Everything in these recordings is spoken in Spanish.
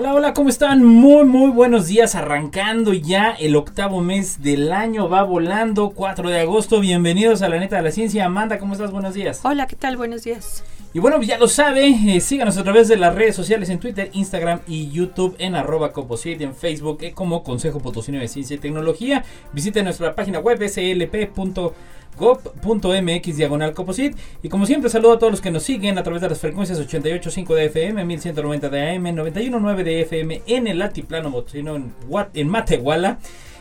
Hola, hola, ¿cómo están? Muy, muy buenos días. Arrancando ya el octavo mes del año, va volando, 4 de agosto. Bienvenidos a la neta de la ciencia. Amanda, ¿cómo estás? Buenos días. Hola, ¿qué tal? Buenos días. Y bueno, ya lo sabe, eh, síganos a través de las redes sociales en Twitter, Instagram y YouTube en arroba en Facebook eh, como Consejo Potosino de Ciencia y Tecnología. Visite nuestra página web slp.com gov.mx diagonal coposit. Y como siempre, saludo a todos los que nos siguen a través de las frecuencias 88.5 de FM, 1190 de AM, 91.9 de FM en el altiplano botino en, en Matehuala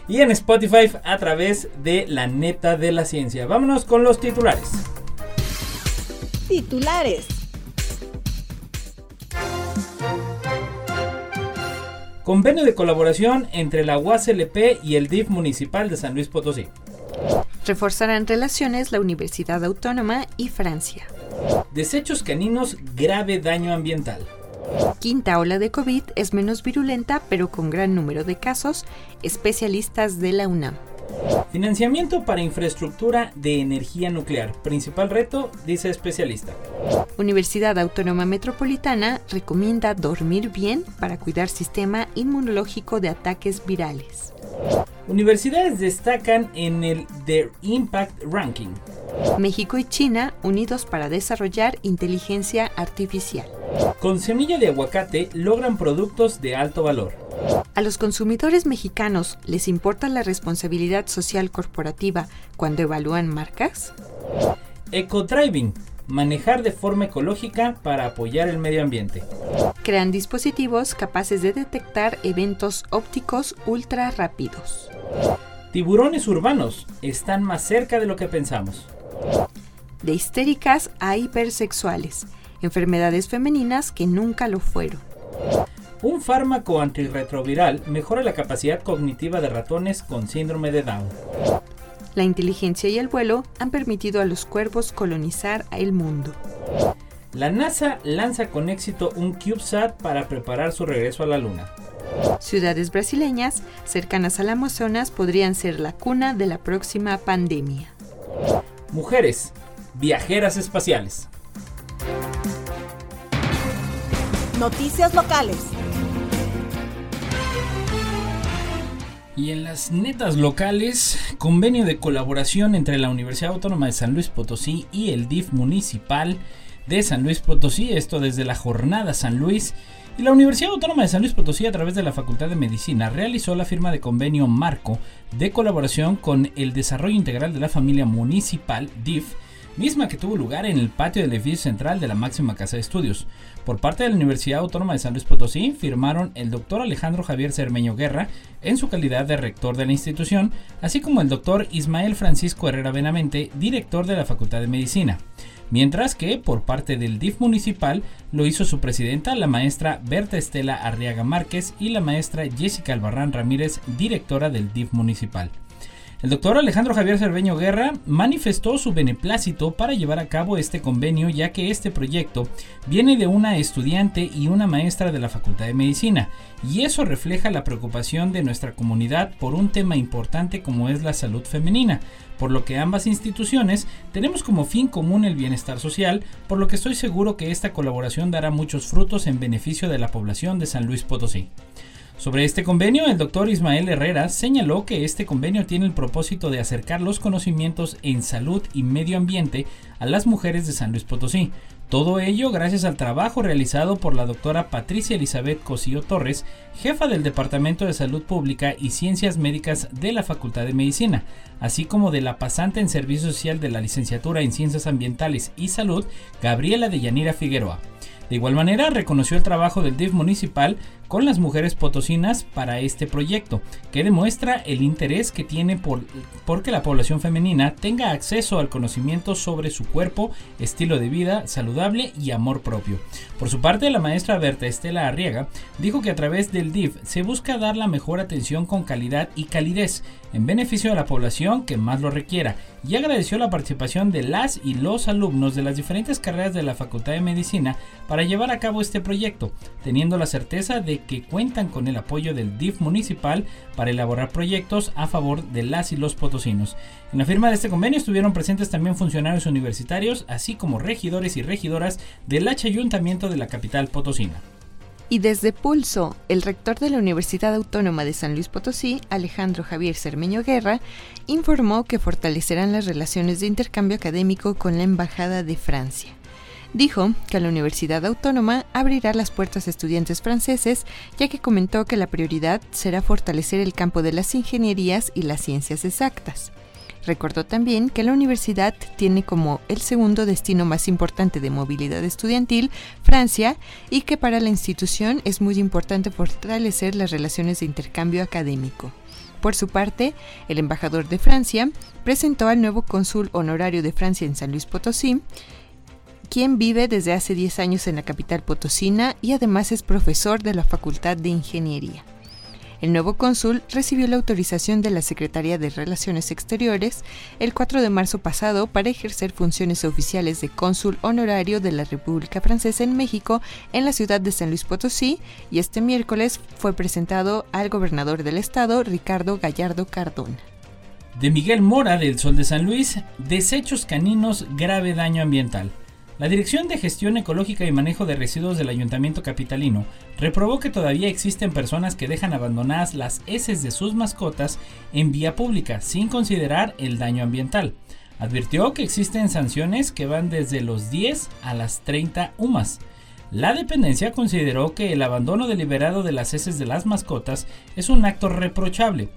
y en Spotify a través de la neta de la ciencia. Vámonos con los titulares. Titulares. Convenio de colaboración entre la UASLP y el DIF municipal de San Luis Potosí. Reforzarán relaciones la Universidad Autónoma y Francia. Desechos caninos, grave daño ambiental. Quinta ola de COVID es menos virulenta, pero con gran número de casos, especialistas de la UNAM. Financiamiento para infraestructura de energía nuclear. Principal reto, dice especialista. Universidad Autónoma Metropolitana recomienda dormir bien para cuidar sistema inmunológico de ataques virales. Universidades destacan en el The Impact Ranking. México y China unidos para desarrollar inteligencia artificial. Con semilla de aguacate logran productos de alto valor. ¿A los consumidores mexicanos les importa la responsabilidad social corporativa cuando evalúan marcas? Eco-driving, manejar de forma ecológica para apoyar el medio ambiente. Crean dispositivos capaces de detectar eventos ópticos ultra rápidos. Tiburones urbanos están más cerca de lo que pensamos. De histéricas a hipersexuales, enfermedades femeninas que nunca lo fueron. Un fármaco antirretroviral mejora la capacidad cognitiva de ratones con síndrome de Down. La inteligencia y el vuelo han permitido a los cuervos colonizar el mundo. La NASA lanza con éxito un CubeSat para preparar su regreso a la Luna. Ciudades brasileñas cercanas al Amazonas podrían ser la cuna de la próxima pandemia. Mujeres, viajeras espaciales. Noticias locales. Y en las netas locales, convenio de colaboración entre la Universidad Autónoma de San Luis Potosí y el DIF municipal de San Luis Potosí, esto desde la jornada San Luis. Y la Universidad Autónoma de San Luis Potosí, a través de la Facultad de Medicina, realizó la firma de convenio marco de colaboración con el desarrollo integral de la familia municipal DIF misma que tuvo lugar en el patio del edificio central de la máxima casa de estudios. Por parte de la Universidad Autónoma de San Luis Potosí firmaron el doctor Alejandro Javier Cermeño Guerra en su calidad de rector de la institución, así como el doctor Ismael Francisco Herrera Benamente, director de la Facultad de Medicina. Mientras que, por parte del DIF municipal, lo hizo su presidenta, la maestra Berta Estela Arriaga Márquez, y la maestra Jessica Albarrán Ramírez, directora del DIF municipal. El doctor Alejandro Javier Cerveño Guerra manifestó su beneplácito para llevar a cabo este convenio ya que este proyecto viene de una estudiante y una maestra de la Facultad de Medicina y eso refleja la preocupación de nuestra comunidad por un tema importante como es la salud femenina, por lo que ambas instituciones tenemos como fin común el bienestar social, por lo que estoy seguro que esta colaboración dará muchos frutos en beneficio de la población de San Luis Potosí. Sobre este convenio, el doctor Ismael Herrera señaló que este convenio tiene el propósito de acercar los conocimientos en salud y medio ambiente a las mujeres de San Luis Potosí. Todo ello gracias al trabajo realizado por la doctora Patricia Elizabeth Cosío Torres, jefa del Departamento de Salud Pública y Ciencias Médicas de la Facultad de Medicina, así como de la pasante en Servicio Social de la Licenciatura en Ciencias Ambientales y Salud, Gabriela de Yanira Figueroa. De igual manera, reconoció el trabajo del DIF municipal con las mujeres potosinas para este proyecto, que demuestra el interés que tiene por, que la población femenina tenga acceso al conocimiento sobre su cuerpo, estilo de vida saludable y amor propio. Por su parte, la maestra Berta Estela Arriaga dijo que a través del DIF se busca dar la mejor atención con calidad y calidez en beneficio de la población que más lo requiera y agradeció la participación de las y los alumnos de las diferentes carreras de la Facultad de Medicina para llevar a cabo este proyecto, teniendo la certeza de que cuentan con el apoyo del DIF municipal para elaborar proyectos a favor de las y los potosinos. En la firma de este convenio estuvieron presentes también funcionarios universitarios, así como regidores y regidoras del H Ayuntamiento de la capital potosina. Y desde Pulso, el rector de la Universidad Autónoma de San Luis Potosí, Alejandro Javier Cermeño Guerra, informó que fortalecerán las relaciones de intercambio académico con la Embajada de Francia. Dijo que la Universidad Autónoma abrirá las puertas a estudiantes franceses, ya que comentó que la prioridad será fortalecer el campo de las ingenierías y las ciencias exactas. Recordó también que la universidad tiene como el segundo destino más importante de movilidad estudiantil Francia y que para la institución es muy importante fortalecer las relaciones de intercambio académico. Por su parte, el embajador de Francia presentó al nuevo cónsul honorario de Francia en San Luis Potosí, quien vive desde hace 10 años en la capital potosina y además es profesor de la Facultad de Ingeniería. El nuevo cónsul recibió la autorización de la Secretaría de Relaciones Exteriores el 4 de marzo pasado para ejercer funciones oficiales de cónsul honorario de la República Francesa en México en la ciudad de San Luis Potosí y este miércoles fue presentado al gobernador del estado, Ricardo Gallardo Cardona. De Miguel Mora del Sol de San Luis, desechos caninos, grave daño ambiental. La Dirección de Gestión Ecológica y Manejo de Residuos del Ayuntamiento Capitalino reprobó que todavía existen personas que dejan abandonadas las heces de sus mascotas en vía pública sin considerar el daño ambiental. Advirtió que existen sanciones que van desde los 10 a las 30 UMAS. La dependencia consideró que el abandono deliberado de las heces de las mascotas es un acto reprochable,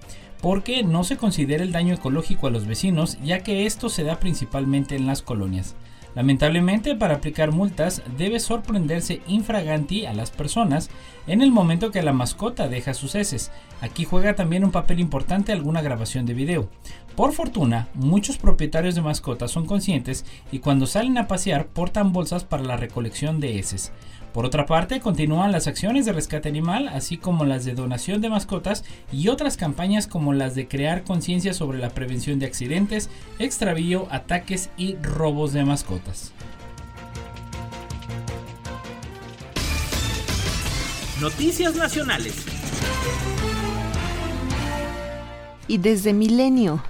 porque no se considera el daño ecológico a los vecinos, ya que esto se da principalmente en las colonias. Lamentablemente, para aplicar multas debe sorprenderse infraganti a las personas en el momento que la mascota deja sus heces. Aquí juega también un papel importante alguna grabación de video. Por fortuna, muchos propietarios de mascotas son conscientes y cuando salen a pasear portan bolsas para la recolección de heces. Por otra parte, continúan las acciones de rescate animal, así como las de donación de mascotas y otras campañas como las de crear conciencia sobre la prevención de accidentes, extravío, ataques y robos de mascotas. Noticias Nacionales. Y desde Milenio,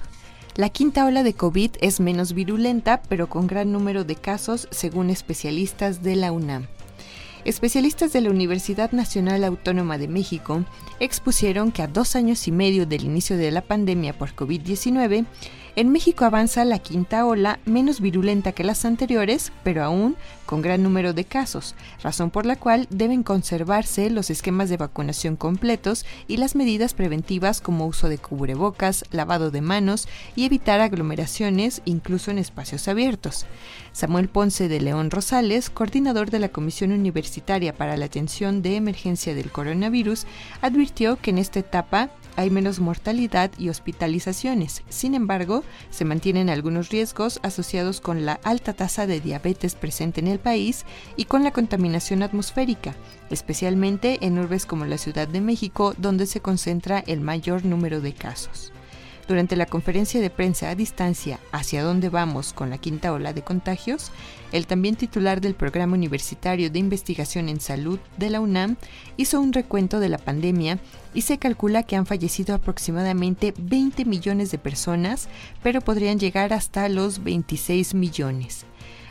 la quinta ola de COVID es menos virulenta, pero con gran número de casos, según especialistas de la UNAM. Especialistas de la Universidad Nacional Autónoma de México expusieron que a dos años y medio del inicio de la pandemia por COVID-19, en México avanza la quinta ola, menos virulenta que las anteriores, pero aún con gran número de casos, razón por la cual deben conservarse los esquemas de vacunación completos y las medidas preventivas como uso de cubrebocas, lavado de manos y evitar aglomeraciones incluso en espacios abiertos. Samuel Ponce de León Rosales, coordinador de la Comisión Universitaria para la Atención de Emergencia del Coronavirus, advirtió que en esta etapa hay menos mortalidad y hospitalizaciones. Sin embargo, se mantienen algunos riesgos asociados con la alta tasa de diabetes presente en el país y con la contaminación atmosférica, especialmente en urbes como la Ciudad de México, donde se concentra el mayor número de casos. Durante la conferencia de prensa a distancia ¿Hacia dónde vamos con la quinta ola de contagios?, el también titular del Programa Universitario de Investigación en Salud de la UNAM hizo un recuento de la pandemia y se calcula que han fallecido aproximadamente 20 millones de personas, pero podrían llegar hasta los 26 millones.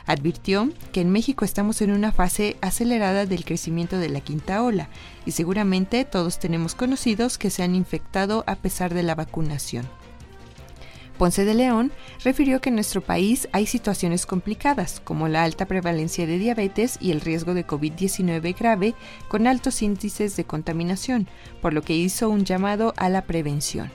Advirtió que en México estamos en una fase acelerada del crecimiento de la quinta ola y seguramente todos tenemos conocidos que se han infectado a pesar de la vacunación. Ponce de León refirió que en nuestro país hay situaciones complicadas, como la alta prevalencia de diabetes y el riesgo de COVID-19 grave con altos índices de contaminación, por lo que hizo un llamado a la prevención.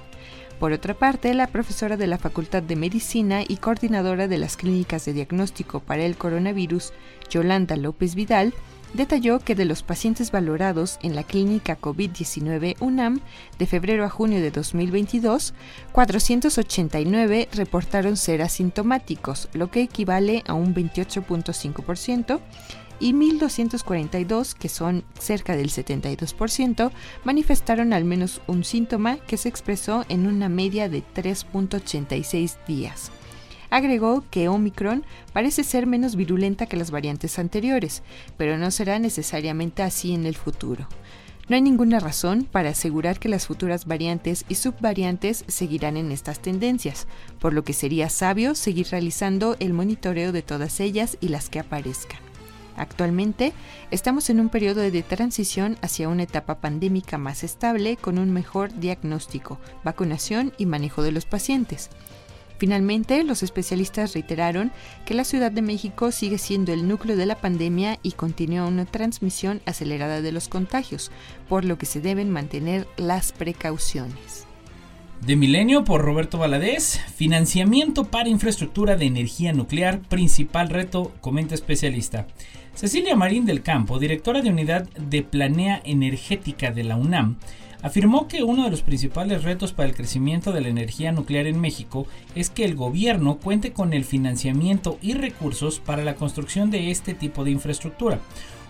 Por otra parte, la profesora de la Facultad de Medicina y coordinadora de las clínicas de diagnóstico para el coronavirus, Yolanda López Vidal, detalló que de los pacientes valorados en la clínica COVID-19 UNAM de febrero a junio de 2022, 489 reportaron ser asintomáticos, lo que equivale a un 28.5%, y 1.242, que son cerca del 72%, manifestaron al menos un síntoma que se expresó en una media de 3.86 días. Agregó que Omicron parece ser menos virulenta que las variantes anteriores, pero no será necesariamente así en el futuro. No hay ninguna razón para asegurar que las futuras variantes y subvariantes seguirán en estas tendencias, por lo que sería sabio seguir realizando el monitoreo de todas ellas y las que aparezcan. Actualmente estamos en un periodo de transición hacia una etapa pandémica más estable con un mejor diagnóstico, vacunación y manejo de los pacientes. Finalmente, los especialistas reiteraron que la Ciudad de México sigue siendo el núcleo de la pandemia y continúa una transmisión acelerada de los contagios, por lo que se deben mantener las precauciones. De Milenio por Roberto Valadez, financiamiento para infraestructura de energía nuclear, principal reto, comenta especialista. Cecilia Marín del Campo, directora de Unidad de Planea Energética de la UNAM, afirmó que uno de los principales retos para el crecimiento de la energía nuclear en México es que el gobierno cuente con el financiamiento y recursos para la construcción de este tipo de infraestructura.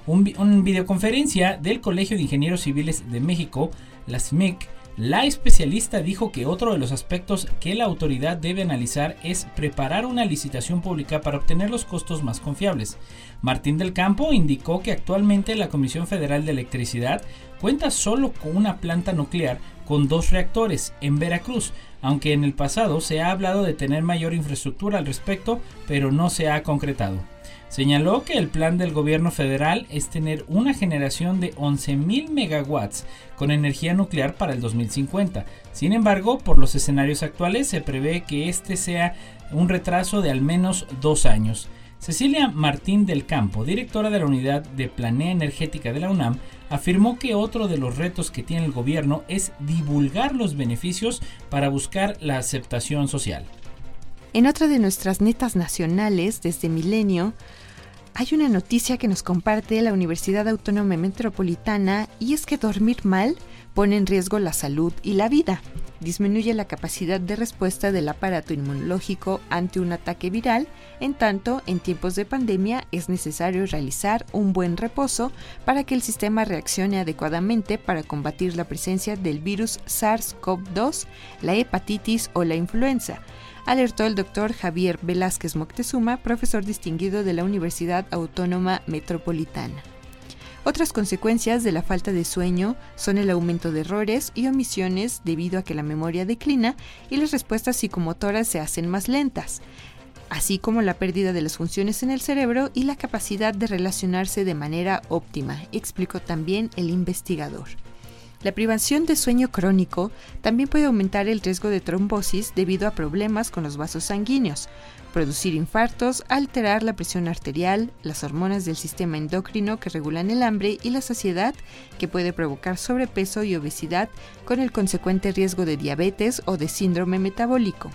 Un, videoconferencia del Colegio de Ingenieros Civiles de México, la SMIC, la especialista dijo que otro de los aspectos que la autoridad debe analizar es preparar una licitación pública para obtener los costos más confiables. Martín del Campo indicó que actualmente la Comisión Federal de Electricidad cuenta solo con una planta nuclear con dos reactores en Veracruz, aunque en el pasado se ha hablado de tener mayor infraestructura al respecto, pero no se ha concretado. Señaló que el plan del gobierno federal es tener una generación de 11.000 megawatts con energía nuclear para el 2050. Sin embargo, por los escenarios actuales se prevé que este sea un retraso de al menos dos años. Cecilia Martín del Campo, directora de la Unidad de Planea Energética de la UNAM, afirmó que otro de los retos que tiene el gobierno es divulgar los beneficios para buscar la aceptación social. En otra de nuestras netas nacionales, desde Milenio, hay una noticia que nos comparte la Universidad Autónoma Metropolitana y es que dormir mal pone en riesgo la salud y la vida. Disminuye la capacidad de respuesta del aparato inmunológico ante un ataque viral, en tanto en tiempos de pandemia es necesario realizar un buen reposo para que el sistema reaccione adecuadamente para combatir la presencia del virus SARS-CoV-2, la hepatitis o la influenza alertó el doctor Javier Velázquez Moctezuma, profesor distinguido de la Universidad Autónoma Metropolitana. Otras consecuencias de la falta de sueño son el aumento de errores y omisiones debido a que la memoria declina y las respuestas psicomotoras se hacen más lentas, así como la pérdida de las funciones en el cerebro y la capacidad de relacionarse de manera óptima, explicó también el investigador. La privación de sueño crónico también puede aumentar el riesgo de trombosis debido a problemas con los vasos sanguíneos, producir infartos, alterar la presión arterial, las hormonas del sistema endocrino que regulan el hambre y la saciedad, que puede provocar sobrepeso y obesidad con el consecuente riesgo de diabetes o de síndrome metabólico.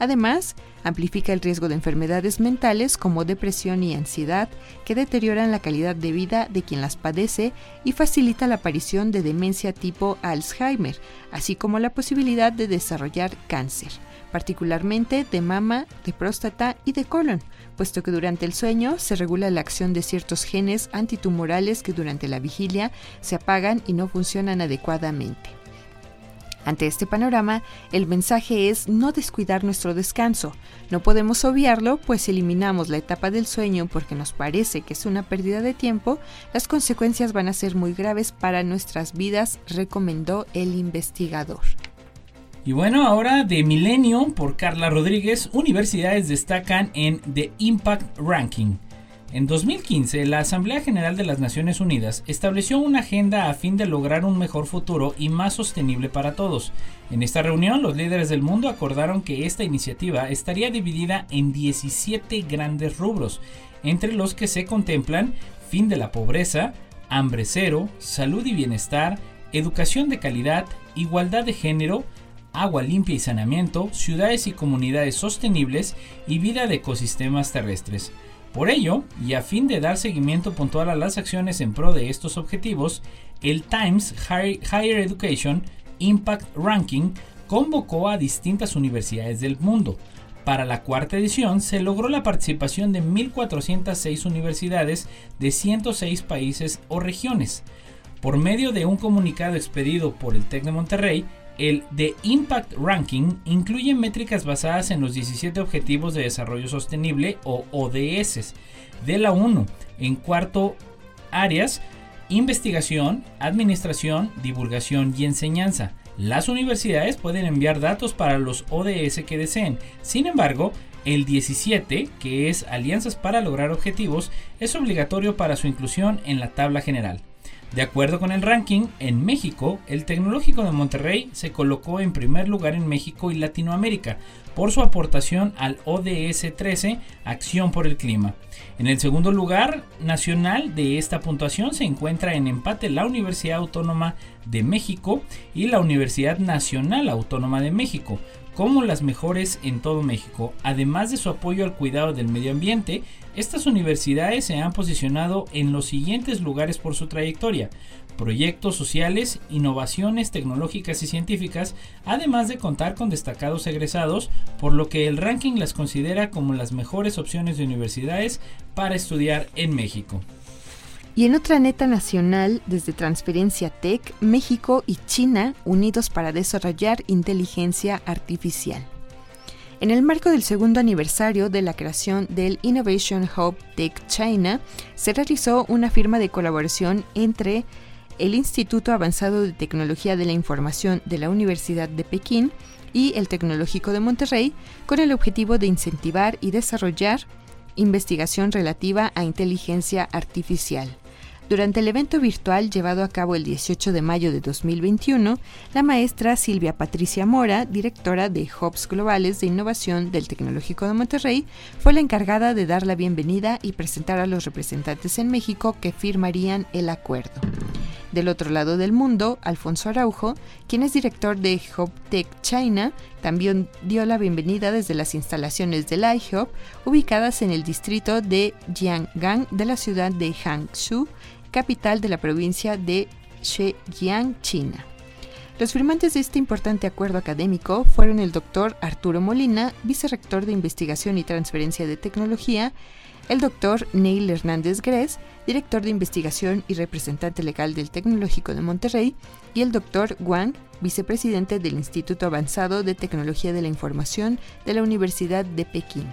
Además, amplifica el riesgo de enfermedades mentales como depresión y ansiedad que deterioran la calidad de vida de quien las padece y facilita la aparición de demencia tipo Alzheimer, así como la posibilidad de desarrollar cáncer, particularmente de mama, de próstata y de colon, puesto que durante el sueño se regula la acción de ciertos genes antitumorales que durante la vigilia se apagan y no funcionan adecuadamente. Ante este panorama, el mensaje es no descuidar nuestro descanso. No podemos obviarlo, pues eliminamos la etapa del sueño porque nos parece que es una pérdida de tiempo, las consecuencias van a ser muy graves para nuestras vidas, recomendó el investigador. Y bueno, ahora de Milenio por Carla Rodríguez, universidades destacan en The Impact Ranking. En 2015, la Asamblea General de las Naciones Unidas estableció una agenda a fin de lograr un mejor futuro y más sostenible para todos. En esta reunión, los líderes del mundo acordaron que esta iniciativa estaría dividida en 17 grandes rubros, entre los que se contemplan fin de la pobreza, hambre cero, salud y bienestar, educación de calidad, igualdad de género, agua limpia y saneamiento, ciudades y comunidades sostenibles y vida de ecosistemas terrestres. Por ello, y a fin de dar seguimiento puntual a las acciones en pro de estos objetivos, el Times Higher Education Impact Ranking convocó a distintas universidades del mundo. Para la cuarta edición se logró la participación de 1.406 universidades de 106 países o regiones. Por medio de un comunicado expedido por el TEC de Monterrey, el The Impact Ranking incluye métricas basadas en los 17 Objetivos de Desarrollo Sostenible o ODS de la ONU en cuarto áreas investigación, administración, divulgación y enseñanza. Las universidades pueden enviar datos para los ODS que deseen. Sin embargo, el 17, que es Alianzas para lograr objetivos, es obligatorio para su inclusión en la tabla general. De acuerdo con el ranking, en México, el Tecnológico de Monterrey se colocó en primer lugar en México y Latinoamérica por su aportación al ODS 13, Acción por el Clima. En el segundo lugar nacional de esta puntuación se encuentra en empate la Universidad Autónoma de México y la Universidad Nacional Autónoma de México, como las mejores en todo México. Además de su apoyo al cuidado del medio ambiente, estas universidades se han posicionado en los siguientes lugares por su trayectoria. Proyectos sociales, innovaciones tecnológicas y científicas, además de contar con destacados egresados, por lo que el ranking las considera como las mejores opciones de universidades para estudiar en México. Y en otra neta nacional, desde Transferencia Tech, México y China unidos para desarrollar inteligencia artificial. En el marco del segundo aniversario de la creación del Innovation Hub Tech China, se realizó una firma de colaboración entre el Instituto Avanzado de Tecnología de la Información de la Universidad de Pekín y el Tecnológico de Monterrey con el objetivo de incentivar y desarrollar investigación relativa a inteligencia artificial. Durante el evento virtual llevado a cabo el 18 de mayo de 2021, la maestra Silvia Patricia Mora, directora de Hubs Globales de Innovación del Tecnológico de Monterrey, fue la encargada de dar la bienvenida y presentar a los representantes en México que firmarían el acuerdo. Del otro lado del mundo, Alfonso Araujo, quien es director de Hub Tech China, también dio la bienvenida desde las instalaciones del iHub, ubicadas en el distrito de Jianggang de la ciudad de Hangzhou, capital de la provincia de Zhejiang, China. Los firmantes de este importante acuerdo académico fueron el doctor Arturo Molina, vicerrector de Investigación y Transferencia de Tecnología, el doctor Neil Hernández Gres, director de Investigación y representante legal del Tecnológico de Monterrey, y el doctor Wang, vicepresidente del Instituto Avanzado de Tecnología de la Información de la Universidad de Pekín.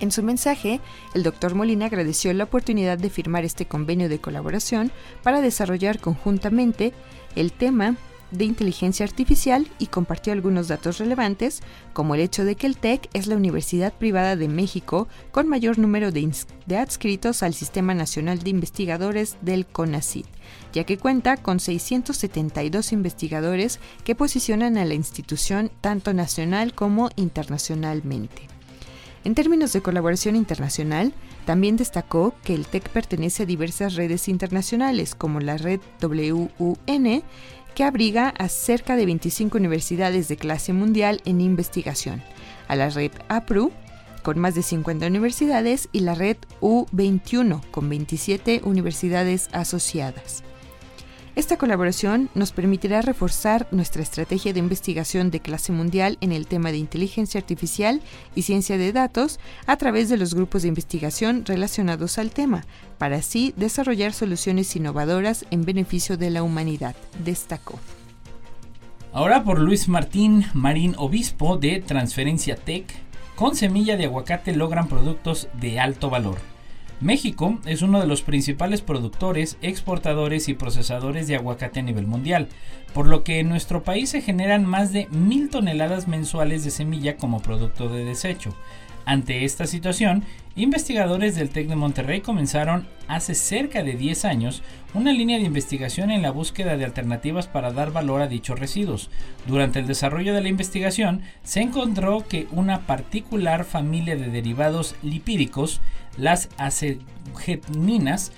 En su mensaje, el doctor Molina agradeció la oportunidad de firmar este convenio de colaboración para desarrollar conjuntamente el tema de inteligencia artificial y compartió algunos datos relevantes, como el hecho de que el TEC es la universidad privada de México con mayor número de, de, adscritos al Sistema Nacional de Investigadores del CONACYT, ya que cuenta con 672 investigadores que posicionan a la institución tanto nacional como internacionalmente. En términos de colaboración internacional, también destacó que el TEC pertenece a diversas redes internacionales, como la red WUN, que abriga a cerca de 25 universidades de clase mundial en investigación, a la red APRU, con más de 50 universidades, y la red U21, con 27 universidades asociadas. Esta colaboración nos permitirá reforzar nuestra estrategia de investigación de clase mundial en el tema de inteligencia artificial y ciencia de datos a través de los grupos de investigación relacionados al tema, para así desarrollar soluciones innovadoras en beneficio de la humanidad, destacó. Ahora por Luis Martín Marín Obispo de Transferencia Tech, con semilla de aguacate logran productos de alto valor. México es uno de los principales productores, exportadores y procesadores de aguacate a nivel mundial, por lo que en nuestro país se generan más de mil toneladas mensuales de semilla como producto de desecho. Ante esta situación, investigadores del TEC de Monterrey comenzaron hace cerca de 10 años una línea de investigación en la búsqueda de alternativas para dar valor a dichos residuos. Durante el desarrollo de la investigación se encontró que una particular familia de derivados lipídicos, las acetoninas,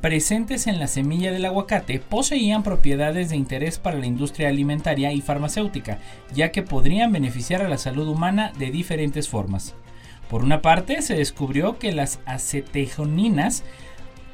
presentes en la semilla del aguacate poseían propiedades de interés para la industria alimentaria y farmacéutica, ya que podrían beneficiar a la salud humana de diferentes formas. Por una parte, se descubrió que las acetejoninas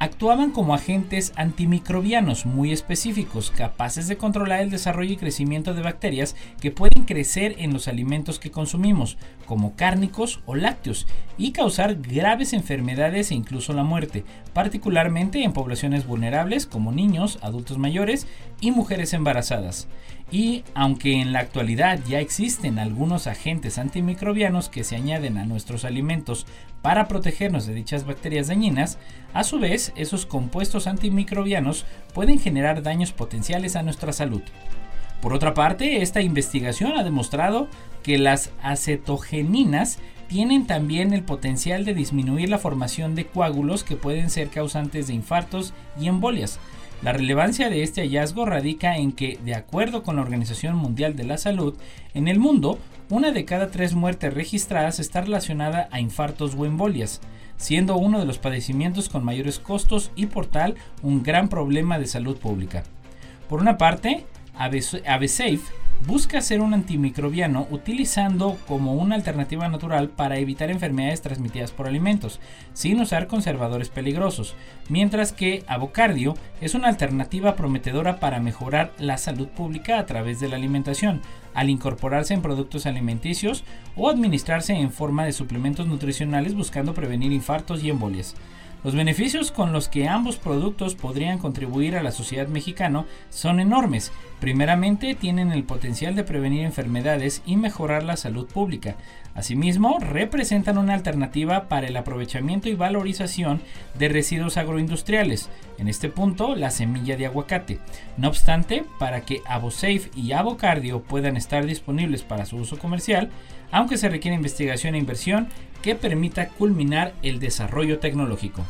actuaban como agentes antimicrobianos muy específicos, capaces de controlar el desarrollo y crecimiento de bacterias que pueden crecer en los alimentos que consumimos, como cárnicos o lácteos, y causar graves enfermedades e incluso la muerte, particularmente en poblaciones vulnerables como niños, adultos mayores y mujeres embarazadas. Y aunque en la actualidad ya existen algunos agentes antimicrobianos que se añaden a nuestros alimentos para protegernos de dichas bacterias dañinas, a su vez esos compuestos antimicrobianos pueden generar daños potenciales a nuestra salud. Por otra parte, esta investigación ha demostrado que las acetogeninas tienen también el potencial de disminuir la formación de coágulos que pueden ser causantes de infartos y embolias, la relevancia de este hallazgo radica en que, de acuerdo con la Organización Mundial de la Salud, en el mundo, una de cada tres muertes registradas está relacionada a infartos o embolias, siendo uno de los padecimientos con mayores costos y por tal un gran problema de salud pública. Por una parte, AveSafe busca ser un antimicrobiano utilizando como una alternativa natural para evitar enfermedades transmitidas por alimentos, sin usar conservadores peligrosos, mientras que Avocardio es una alternativa prometedora para mejorar la salud pública a través de la alimentación, al incorporarse en productos alimenticios o administrarse en forma de suplementos nutricionales buscando prevenir infartos y embolias. Los beneficios con los que ambos productos podrían contribuir a la sociedad mexicana son enormes. Primeramente, tienen el potencial de prevenir enfermedades y mejorar la salud pública. Asimismo, representan una alternativa para el aprovechamiento y valorización de residuos agroindustriales, en este punto la semilla de aguacate. No obstante, para que AvoSafe y Avocardio puedan estar disponibles para su uso comercial, aunque se requiere investigación e inversión que permita culminar el desarrollo tecnológico.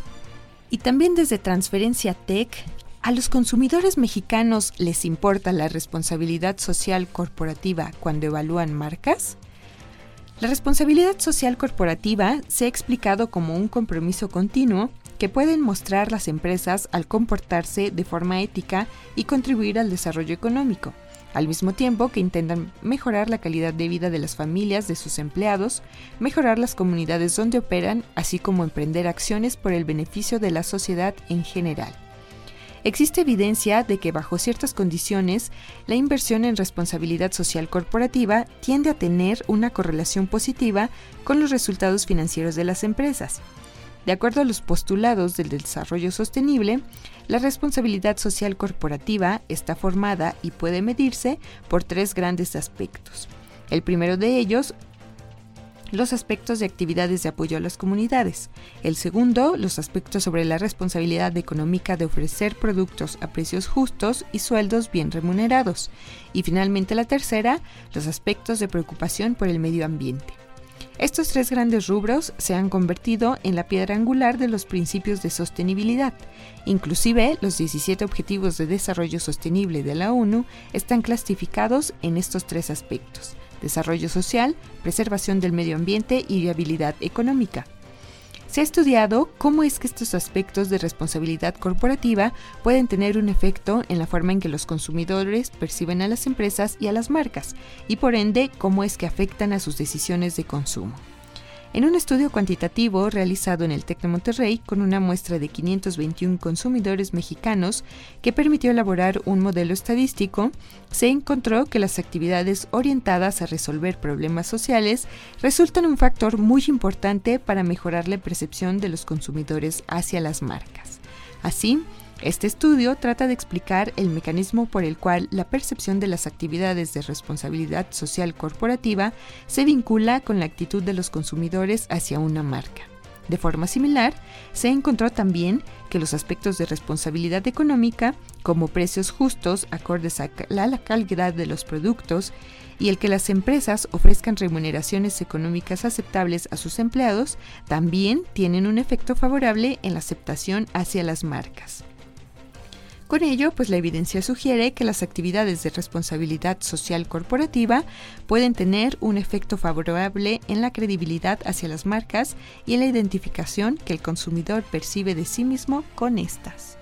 Y también desde Transferencia Tech, ¿a los consumidores mexicanos les importa la responsabilidad social corporativa cuando evalúan marcas? La responsabilidad social corporativa se ha explicado como un compromiso continuo que pueden mostrar las empresas al comportarse de forma ética y contribuir al desarrollo económico al mismo tiempo que intentan mejorar la calidad de vida de las familias de sus empleados, mejorar las comunidades donde operan, así como emprender acciones por el beneficio de la sociedad en general. Existe evidencia de que bajo ciertas condiciones, la inversión en responsabilidad social corporativa tiende a tener una correlación positiva con los resultados financieros de las empresas. De acuerdo a los postulados del desarrollo sostenible, la responsabilidad social corporativa está formada y puede medirse por tres grandes aspectos. El primero de ellos, los aspectos de actividades de apoyo a las comunidades. El segundo, los aspectos sobre la responsabilidad económica de ofrecer productos a precios justos y sueldos bien remunerados. Y finalmente la tercera, los aspectos de preocupación por el medio ambiente. Estos tres grandes rubros se han convertido en la piedra angular de los principios de sostenibilidad. Inclusive, los 17 Objetivos de Desarrollo Sostenible de la ONU están clasificados en estos tres aspectos. Desarrollo social, preservación del medio ambiente y viabilidad económica. Se ha estudiado cómo es que estos aspectos de responsabilidad corporativa pueden tener un efecto en la forma en que los consumidores perciben a las empresas y a las marcas, y por ende cómo es que afectan a sus decisiones de consumo. En un estudio cuantitativo realizado en el TEC de Monterrey con una muestra de 521 consumidores mexicanos que permitió elaborar un modelo estadístico, se encontró que las actividades orientadas a resolver problemas sociales resultan un factor muy importante para mejorar la percepción de los consumidores hacia las marcas. Así, este estudio trata de explicar el mecanismo por el cual la percepción de las actividades de responsabilidad social corporativa se vincula con la actitud de los consumidores hacia una marca. De forma similar, se encontró también que los aspectos de responsabilidad económica, como precios justos acordes a la calidad de los productos y el que las empresas ofrezcan remuneraciones económicas aceptables a sus empleados, también tienen un efecto favorable en la aceptación hacia las marcas. Con ello, pues la evidencia sugiere que las actividades de responsabilidad social corporativa pueden tener un efecto favorable en la credibilidad hacia las marcas y en la identificación que el consumidor percibe de sí mismo con estas.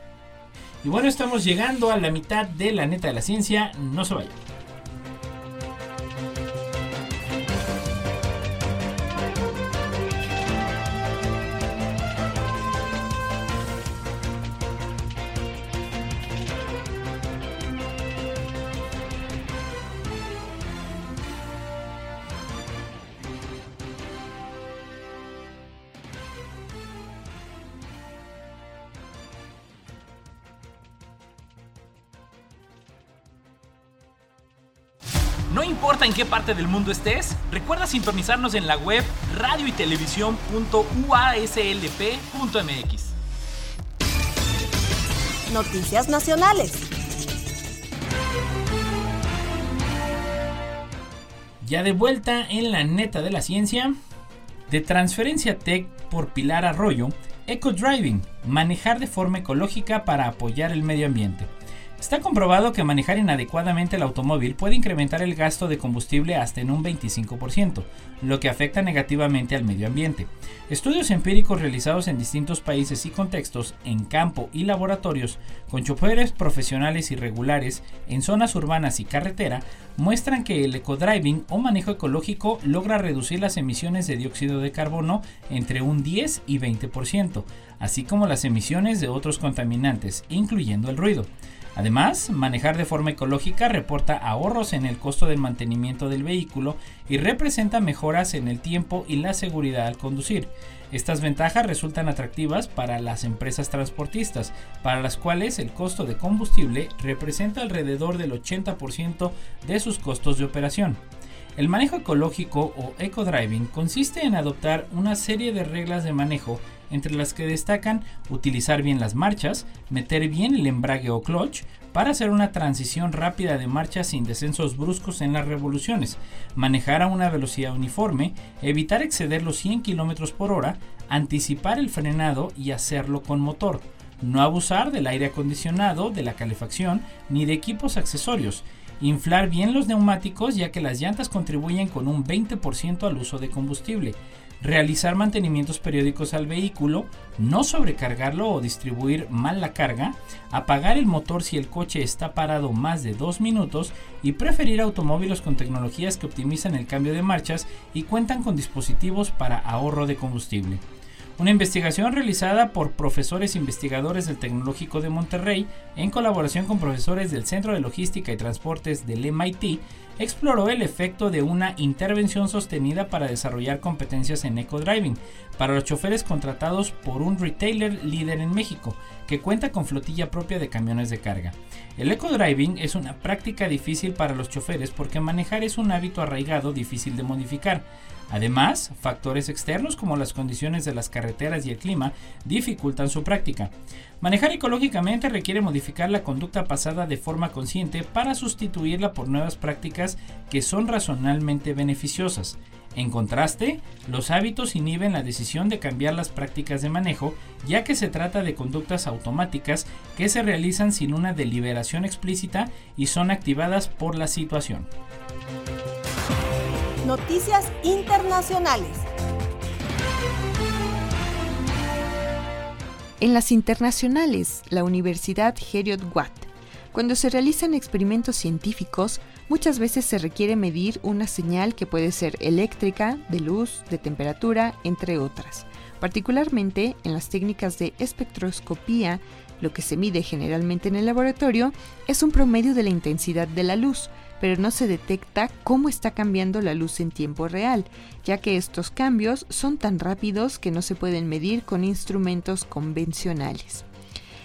Y bueno, estamos llegando a la mitad de la neta de la ciencia, no se vayan. Qué parte del mundo estés, recuerda sintonizarnos en la web radio y Noticias nacionales. Ya de vuelta en la neta de la ciencia, de Transferencia Tech por Pilar Arroyo, Eco Driving, manejar de forma ecológica para apoyar el medio ambiente. Está comprobado que manejar inadecuadamente el automóvil puede incrementar el gasto de combustible hasta en un 25%, lo que afecta negativamente al medio ambiente. Estudios empíricos realizados en distintos países y contextos, en campo y laboratorios, con choferes profesionales y regulares en zonas urbanas y carretera, muestran que el ecodriving o manejo ecológico logra reducir las emisiones de dióxido de carbono entre un 10 y 20%, así como las emisiones de otros contaminantes, incluyendo el ruido. Además, manejar de forma ecológica reporta ahorros en el costo del mantenimiento del vehículo y representa mejoras en el tiempo y la seguridad al conducir. Estas ventajas resultan atractivas para las empresas transportistas, para las cuales el costo de combustible representa alrededor del 80% de sus costos de operación. El manejo ecológico o eco-driving consiste en adoptar una serie de reglas de manejo entre las que destacan utilizar bien las marchas, meter bien el embrague o clutch para hacer una transición rápida de marcha sin descensos bruscos en las revoluciones, manejar a una velocidad uniforme, evitar exceder los 100 km por hora, anticipar el frenado y hacerlo con motor, no abusar del aire acondicionado, de la calefacción ni de equipos accesorios, inflar bien los neumáticos ya que las llantas contribuyen con un 20% al uso de combustible, realizar mantenimientos periódicos al vehículo, no sobrecargarlo o distribuir mal la carga, apagar el motor si el coche está parado más de dos minutos y preferir automóviles con tecnologías que optimizan el cambio de marchas y cuentan con dispositivos para ahorro de combustible. Una investigación realizada por profesores investigadores del Tecnológico de Monterrey en colaboración con profesores del Centro de Logística y Transportes del MIT exploró el efecto de una intervención sostenida para desarrollar competencias en eco-driving para los choferes contratados por un retailer líder en México que cuenta con flotilla propia de camiones de carga. El eco-driving es una práctica difícil para los choferes porque manejar es un hábito arraigado difícil de modificar. Además, factores externos como las condiciones de las carreteras y el clima dificultan su práctica. Manejar ecológicamente requiere modificar la conducta pasada de forma consciente para sustituirla por nuevas prácticas que son razonablemente beneficiosas. En contraste, los hábitos inhiben la decisión de cambiar las prácticas de manejo, ya que se trata de conductas automáticas que se realizan sin una deliberación explícita y son activadas por la situación. Noticias internacionales. En las internacionales, la Universidad Heriot-Watt. Cuando se realizan experimentos científicos, muchas veces se requiere medir una señal que puede ser eléctrica, de luz, de temperatura, entre otras. Particularmente en las técnicas de espectroscopía, lo que se mide generalmente en el laboratorio es un promedio de la intensidad de la luz, pero no se detecta cómo está cambiando la luz en tiempo real, ya que estos cambios son tan rápidos que no se pueden medir con instrumentos convencionales.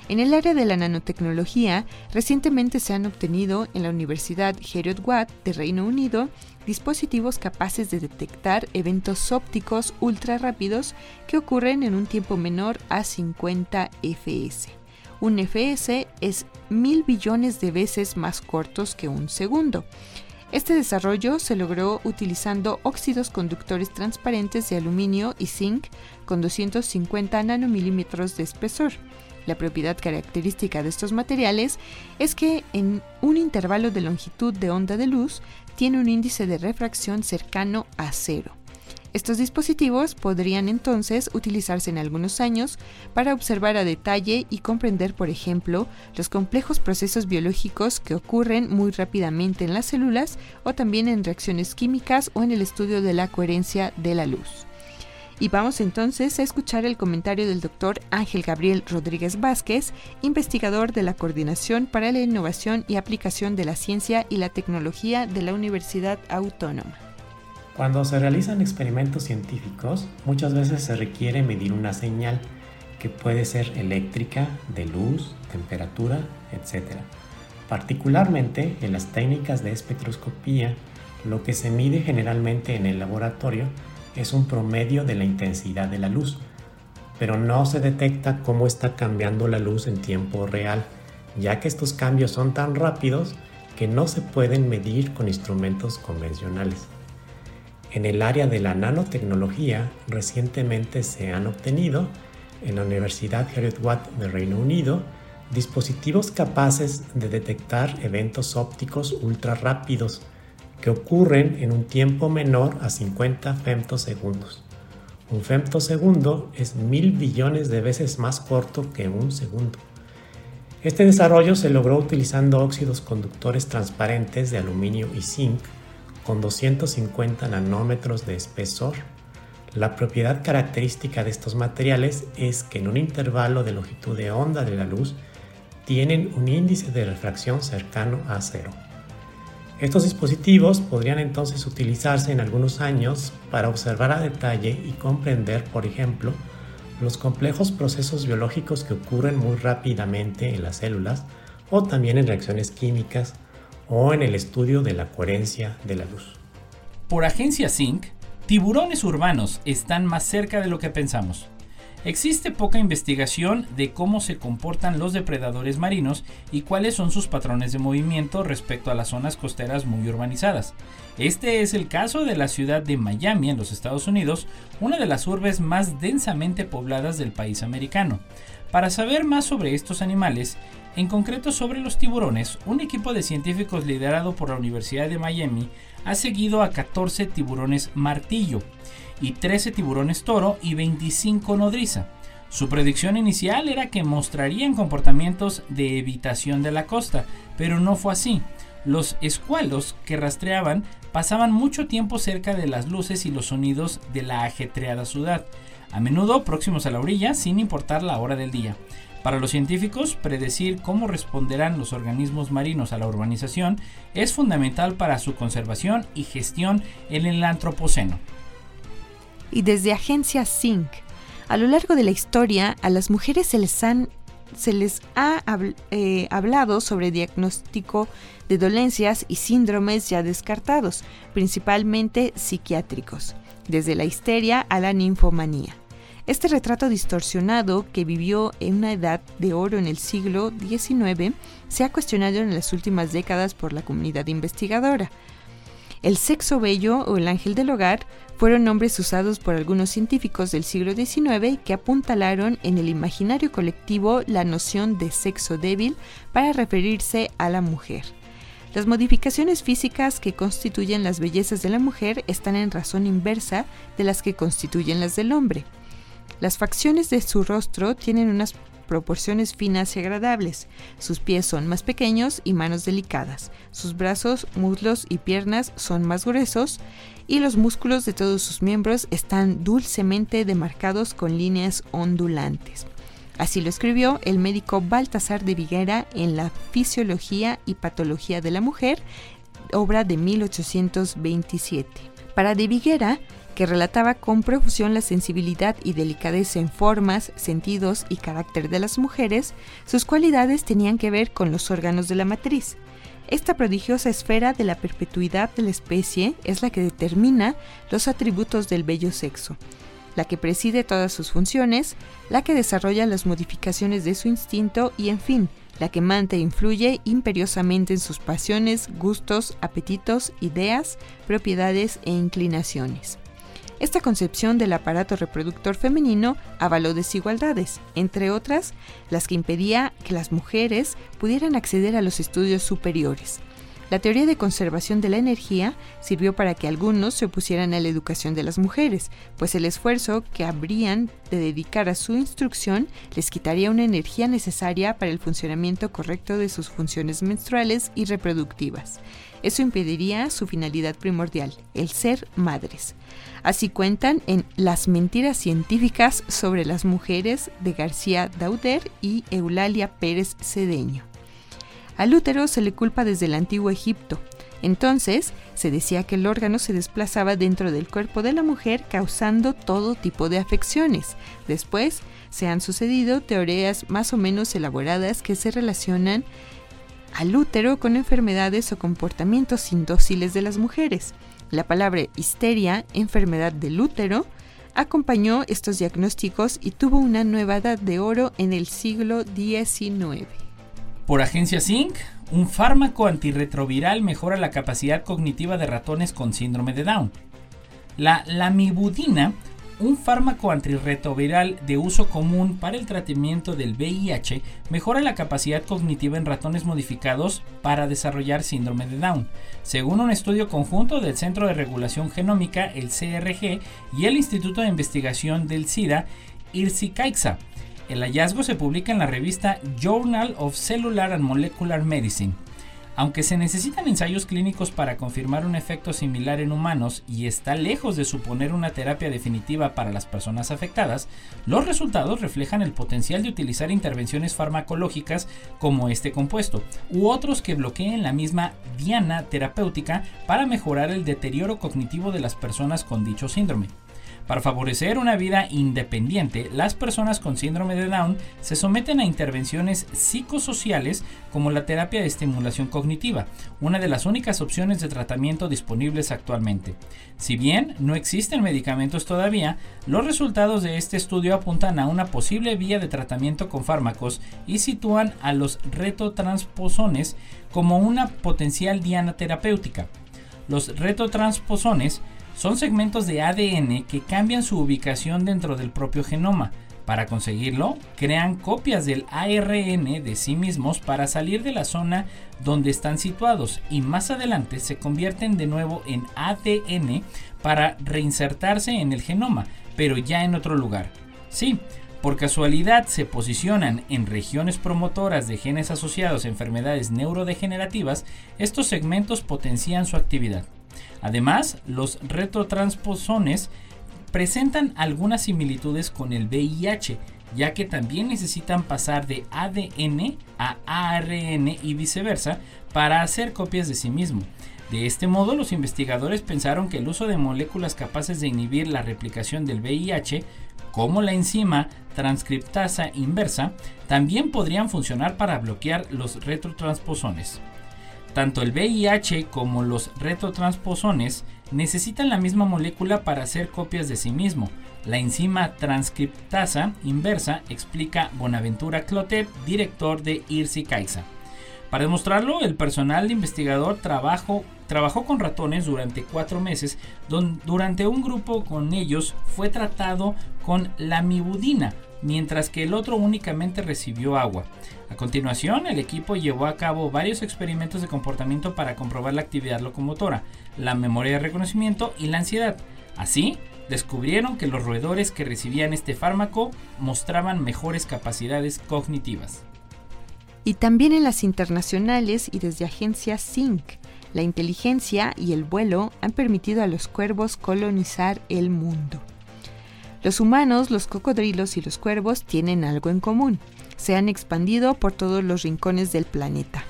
En el área de la nanotecnología, recientemente se han obtenido en la Universidad Heriot-Watt de Reino Unido dispositivos capaces de detectar eventos ópticos ultra rápidos que ocurren en un tiempo menor a 50 fs. Un FS es mil billones de veces más cortos que un segundo. Este desarrollo se logró utilizando óxidos conductores transparentes de aluminio y zinc con 250 nanomilímetros de espesor. La propiedad característica de estos materiales es que en un intervalo de longitud de onda de luz tiene un índice de refracción cercano a cero. Estos dispositivos podrían entonces utilizarse en algunos años para observar a detalle y comprender, por ejemplo, los complejos procesos biológicos que ocurren muy rápidamente en las células o también en reacciones químicas o en el estudio de la coherencia de la luz. Y vamos entonces a escuchar el comentario del doctor Ángel Gabriel Rodríguez Vázquez, investigador de la Coordinación para la Innovación y Aplicación de la Ciencia y la Tecnología de la Universidad Autónoma. Cuando se realizan experimentos científicos, muchas veces se requiere medir una señal que puede ser eléctrica, de luz, temperatura, etc. Particularmente en las técnicas de espectroscopía, Lo que se mide generalmente en el laboratorio es un promedio de la intensidad de la luz, pero no se detecta cómo está cambiando la luz en tiempo real, ya que estos cambios son tan rápidos que no se pueden medir con instrumentos convencionales. En el área de la nanotecnología, recientemente se han obtenido en la Universidad Heriot-Watt de Reino Unido dispositivos capaces de detectar eventos ópticos ultra rápidos que ocurren en un tiempo menor a 50 femtosegundos. Un femtosegundo es mil billones de veces más corto que un segundo. Este desarrollo se logró utilizando óxidos conductores transparentes de aluminio y zinc con 250 nanómetros de espesor. La propiedad característica de estos materiales es que en un intervalo de longitud de onda de la luz tienen un índice de refracción cercano a cero. Estos dispositivos podrían entonces utilizarse en algunos años para observar a detalle y comprender, por ejemplo, los complejos procesos biológicos que ocurren muy rápidamente en las células o también en reacciones químicas o en el estudio de la coherencia de la luz. Por agencia Zinc, tiburones urbanos están más cerca de lo que pensamos. Existe poca investigación de cómo se comportan los depredadores marinos y cuáles son sus patrones de movimiento respecto a las zonas costeras muy urbanizadas. Este es el caso de la ciudad de Miami en los Estados Unidos, una de las urbes más densamente pobladas del país americano. Para saber más sobre estos animales, en concreto sobre los tiburones, un equipo de científicos liderado por la Universidad de Miami ha seguido a 14 tiburones martillo y 13 tiburones toro y 25 nodriza. Su predicción inicial era que mostrarían comportamientos de evitación de la costa, pero no fue así. Los escualos que rastreaban pasaban mucho tiempo cerca de las luces y los sonidos de la ajetreada ciudad, a menudo próximos a la orilla sin importar la hora del día. Para los científicos, predecir cómo responderán los organismos marinos a la urbanización es fundamental para su conservación y gestión en el antropoceno y desde Agencia Zinc. A lo largo de la historia, a las mujeres se les, han, se les ha eh, hablado sobre diagnóstico de dolencias y síndromes ya descartados, principalmente psiquiátricos, desde la histeria a la ninfomanía. Este retrato distorsionado que vivió en una edad de oro en el siglo XIX se ha cuestionado en las últimas décadas por la comunidad investigadora. El sexo bello o el ángel del hogar fueron nombres usados por algunos científicos del siglo XIX que apuntalaron en el imaginario colectivo la noción de sexo débil para referirse a la mujer. Las modificaciones físicas que constituyen las bellezas de la mujer están en razón inversa de las que constituyen las del hombre. Las facciones de su rostro tienen unas proporciones finas y agradables. Sus pies son más pequeños y manos delicadas. Sus brazos, muslos y piernas son más gruesos y los músculos de todos sus miembros están dulcemente demarcados con líneas ondulantes. Así lo escribió el médico Baltasar de Viguera en La Fisiología y Patología de la Mujer, obra de 1827. Para de Viguera, que relataba con profusión la sensibilidad y delicadeza en formas, sentidos y carácter de las mujeres, sus cualidades tenían que ver con los órganos de la matriz. Esta prodigiosa esfera de la perpetuidad de la especie es la que determina los atributos del bello sexo, la que preside todas sus funciones, la que desarrolla las modificaciones de su instinto y, en fin, la que manta e influye imperiosamente en sus pasiones, gustos, apetitos, ideas, propiedades e inclinaciones. Esta concepción del aparato reproductor femenino avaló desigualdades, entre otras las que impedía que las mujeres pudieran acceder a los estudios superiores. La teoría de conservación de la energía sirvió para que algunos se opusieran a la educación de las mujeres, pues el esfuerzo que habrían de dedicar a su instrucción les quitaría una energía necesaria para el funcionamiento correcto de sus funciones menstruales y reproductivas. Eso impediría su finalidad primordial, el ser madres. Así cuentan en Las mentiras científicas sobre las mujeres de García Dauder y Eulalia Pérez Cedeño. Al útero se le culpa desde el antiguo Egipto. Entonces, se decía que el órgano se desplazaba dentro del cuerpo de la mujer causando todo tipo de afecciones. Después, se han sucedido teorías más o menos elaboradas que se relacionan al útero con enfermedades o comportamientos indóciles de las mujeres. La palabra histeria, enfermedad del útero, acompañó estos diagnósticos y tuvo una nueva edad de oro en el siglo XIX. Por agencia Zinc, un fármaco antirretroviral mejora la capacidad cognitiva de ratones con síndrome de Down. La lamivudina un fármaco antirretroviral de uso común para el tratamiento del VIH mejora la capacidad cognitiva en ratones modificados para desarrollar síndrome de Down, según un estudio conjunto del Centro de Regulación Genómica, el CRG, y el Instituto de Investigación del SIDA, IRSI-CAIXA. El hallazgo se publica en la revista Journal of Cellular and Molecular Medicine. Aunque se necesitan ensayos clínicos para confirmar un efecto similar en humanos y está lejos de suponer una terapia definitiva para las personas afectadas, los resultados reflejan el potencial de utilizar intervenciones farmacológicas como este compuesto u otros que bloqueen la misma diana terapéutica para mejorar el deterioro cognitivo de las personas con dicho síndrome. Para favorecer una vida independiente, las personas con síndrome de Down se someten a intervenciones psicosociales como la terapia de estimulación cognitiva, una de las únicas opciones de tratamiento disponibles actualmente. Si bien no existen medicamentos todavía, los resultados de este estudio apuntan a una posible vía de tratamiento con fármacos y sitúan a los retotransposones como una potencial diana terapéutica. Los retotransposones son segmentos de ADN que cambian su ubicación dentro del propio genoma. Para conseguirlo, crean copias del ARN de sí mismos para salir de la zona donde están situados y más adelante se convierten de nuevo en ADN para reinsertarse en el genoma, pero ya en otro lugar. Sí, por casualidad se posicionan en regiones promotoras de genes asociados a enfermedades neurodegenerativas, estos segmentos potencian su actividad. Además, los retrotransposones presentan algunas similitudes con el VIH, ya que también necesitan pasar de ADN a ARN y viceversa para hacer copias de sí mismo. De este modo, los investigadores pensaron que el uso de moléculas capaces de inhibir la replicación del VIH, como la enzima transcriptasa inversa, también podrían funcionar para bloquear los retrotransposones. Tanto el VIH como los retrotransposones necesitan la misma molécula para hacer copias de sí mismo. La enzima transcriptasa inversa, explica Bonaventura Clotet, director de IRSI CAIXA. Para demostrarlo, el personal de investigador trabajó, con ratones durante cuatro meses, donde durante un grupo con ellos fue tratado con lamivudina, mientras que el otro únicamente recibió agua. A continuación, el equipo llevó a cabo varios experimentos de comportamiento para comprobar la actividad locomotora, la memoria de reconocimiento y la ansiedad. Así, descubrieron que los roedores que recibían este fármaco mostraban mejores capacidades cognitivas. Y también en las internacionales y desde agencias SYNC, la inteligencia y el vuelo han permitido a los cuervos colonizar el mundo. Los humanos, los cocodrilos y los cuervos tienen algo en común. Se han expandido por todos los rincones del planeta.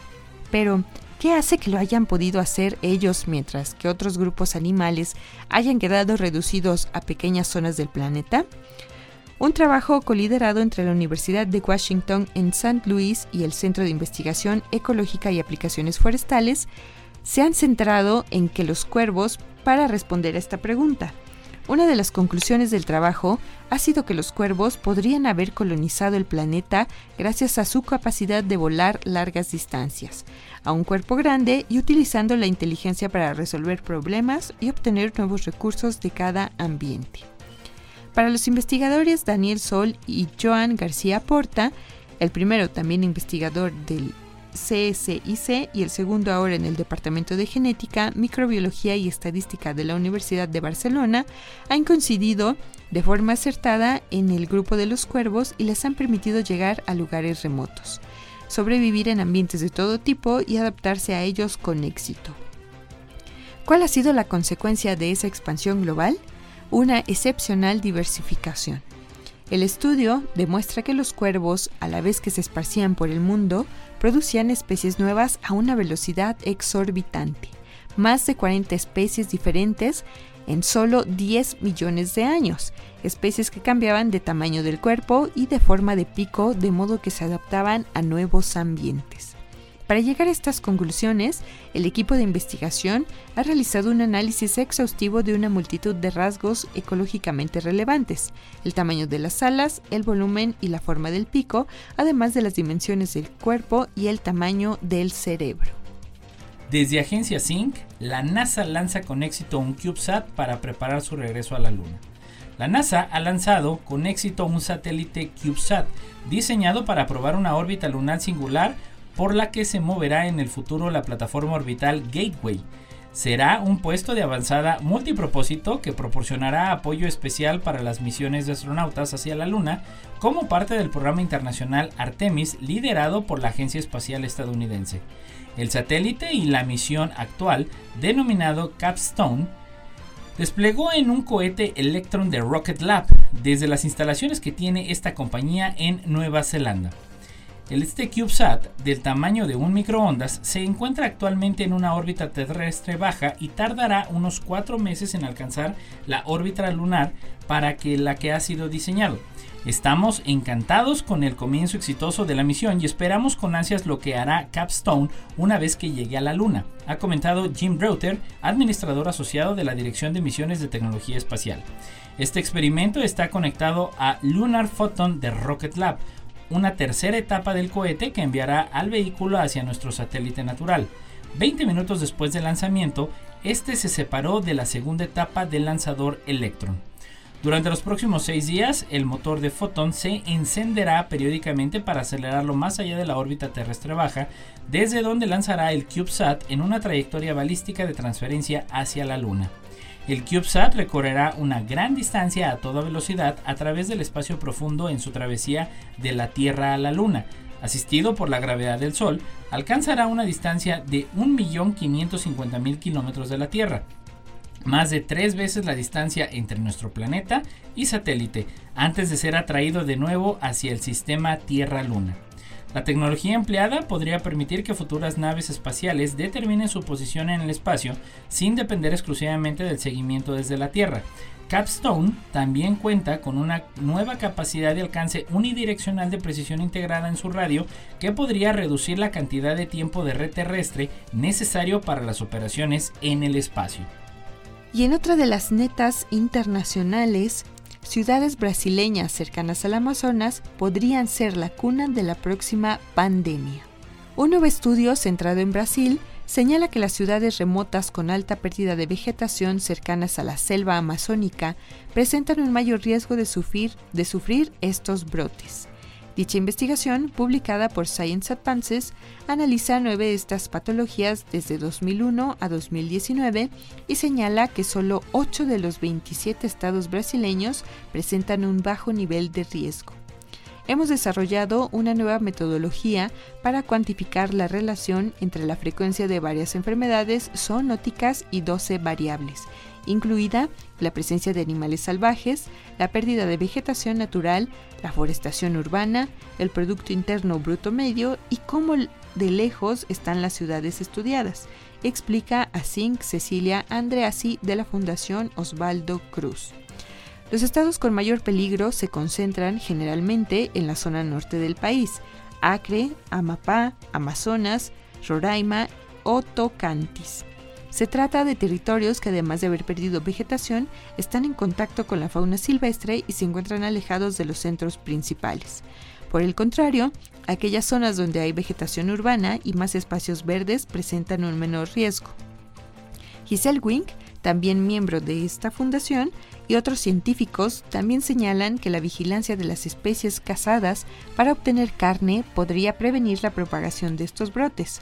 Pero, ¿qué hace que lo hayan podido hacer ellos mientras que otros grupos animales hayan quedado reducidos a pequeñas zonas del planeta? Un trabajo coliderado entre la Universidad de Washington en St. Louis y el Centro de Investigación Ecológica y Aplicaciones Forestales se han centrado en que los cuervos para responder a esta pregunta. Una de las conclusiones del trabajo ha sido que los cuervos podrían haber colonizado el planeta gracias a su capacidad de volar largas distancias, a un cuerpo grande y utilizando la inteligencia para resolver problemas y obtener nuevos recursos de cada ambiente. Para los investigadores Daniel Sol y Joan García Porta, el primero también investigador del CSIC y el segundo ahora en el Departamento de Genética, Microbiología y Estadística de la Universidad de Barcelona, han coincidido de forma acertada en el grupo de los cuervos y les han permitido llegar a lugares remotos, sobrevivir en ambientes de todo tipo y adaptarse a ellos con éxito. ¿Cuál ha sido la consecuencia de esa expansión global? Una excepcional diversificación. El estudio demuestra que los cuervos, a la vez que se esparcían por el mundo, producían especies nuevas a una velocidad exorbitante, más de 40 especies diferentes en solo 10 millones de años, especies que cambiaban de tamaño del cuerpo y de forma de pico de modo que se adaptaban a nuevos ambientes. Para llegar a estas conclusiones, el equipo de investigación ha realizado un análisis exhaustivo de una multitud de rasgos ecológicamente relevantes, el tamaño de las alas, el volumen y la forma del pico, además de las dimensiones del cuerpo y el tamaño del cerebro. Desde Agencia Sync, la NASA lanza con éxito un CubeSat para preparar su regreso a la Luna. La NASA ha lanzado con éxito un satélite CubeSat diseñado para probar una órbita lunar singular por la que se moverá en el futuro la plataforma orbital Gateway. Será un puesto de avanzada multipropósito que proporcionará apoyo especial para las misiones de astronautas hacia la Luna como parte del programa internacional Artemis liderado por la Agencia Espacial Estadounidense. El satélite y la misión actual, denominado Capstone, desplegó en un cohete Electron de Rocket Lab desde las instalaciones que tiene esta compañía en Nueva Zelanda. El este CubeSat, del tamaño de un microondas, se encuentra actualmente en una órbita terrestre baja y tardará unos 4 meses en alcanzar la órbita lunar para que la que ha sido diseñado. Estamos encantados con el comienzo exitoso de la misión y esperamos con ansias lo que hará Capstone una vez que llegue a la Luna, ha comentado Jim Reuter, administrador asociado de la Dirección de Misiones de Tecnología Espacial. Este experimento está conectado a Lunar Photon de Rocket Lab, una tercera etapa del cohete que enviará al vehículo hacia nuestro satélite natural. 20 minutos después del lanzamiento, este se separó de la segunda etapa del lanzador Electron. Durante los próximos seis días, el motor de Photon se encenderá periódicamente para acelerarlo más allá de la órbita terrestre baja, desde donde lanzará el CubeSat en una trayectoria balística de transferencia hacia la Luna. El CubeSat recorrerá una gran distancia a toda velocidad a través del espacio profundo en su travesía de la Tierra a la Luna. Asistido por la gravedad del Sol, alcanzará una distancia de 1.550.000 kilómetros de la Tierra, más de tres veces la distancia entre nuestro planeta y satélite, antes de ser atraído de nuevo hacia el sistema Tierra-Luna. La tecnología empleada podría permitir que futuras naves espaciales determinen su posición en el espacio sin depender exclusivamente del seguimiento desde la Tierra. Capstone también cuenta con una nueva capacidad de alcance unidireccional de precisión integrada en su radio que podría reducir la cantidad de tiempo de red terrestre necesario para las operaciones en el espacio. Y en otra de las netas internacionales, ciudades brasileñas cercanas al Amazonas podrían ser la cuna de la próxima pandemia. Un nuevo estudio centrado en Brasil señala que las ciudades remotas con alta pérdida de vegetación cercanas a la selva amazónica presentan un mayor riesgo de sufrir, de sufrir estos brotes. Dicha investigación, publicada por Science Advances, analiza nueve de estas patologías desde 2001 a 2019 y señala que solo 8 de los 27 estados brasileños presentan un bajo nivel de riesgo. Hemos desarrollado una nueva metodología para cuantificar la relación entre la frecuencia de varias enfermedades zoonóticas y 12 variables, incluida la presencia de animales salvajes, la pérdida de vegetación natural, la forestación urbana, el Producto Interno Bruto Medio y cómo de lejos están las ciudades estudiadas, explica así Cecilia Andreasi de la Fundación Osvaldo Cruz. Los estados con mayor peligro se concentran generalmente en la zona norte del país, Acre, Amapá, Amazonas, Roraima o Tocantis. Se trata de territorios que además de haber perdido vegetación, están en contacto con la fauna silvestre y se encuentran alejados de los centros principales. Por el contrario, aquellas zonas donde hay vegetación urbana y más espacios verdes presentan un menor riesgo. Giselle Wink, también miembro de esta fundación, y otros científicos también señalan que la vigilancia de las especies cazadas para obtener carne podría prevenir la propagación de estos brotes.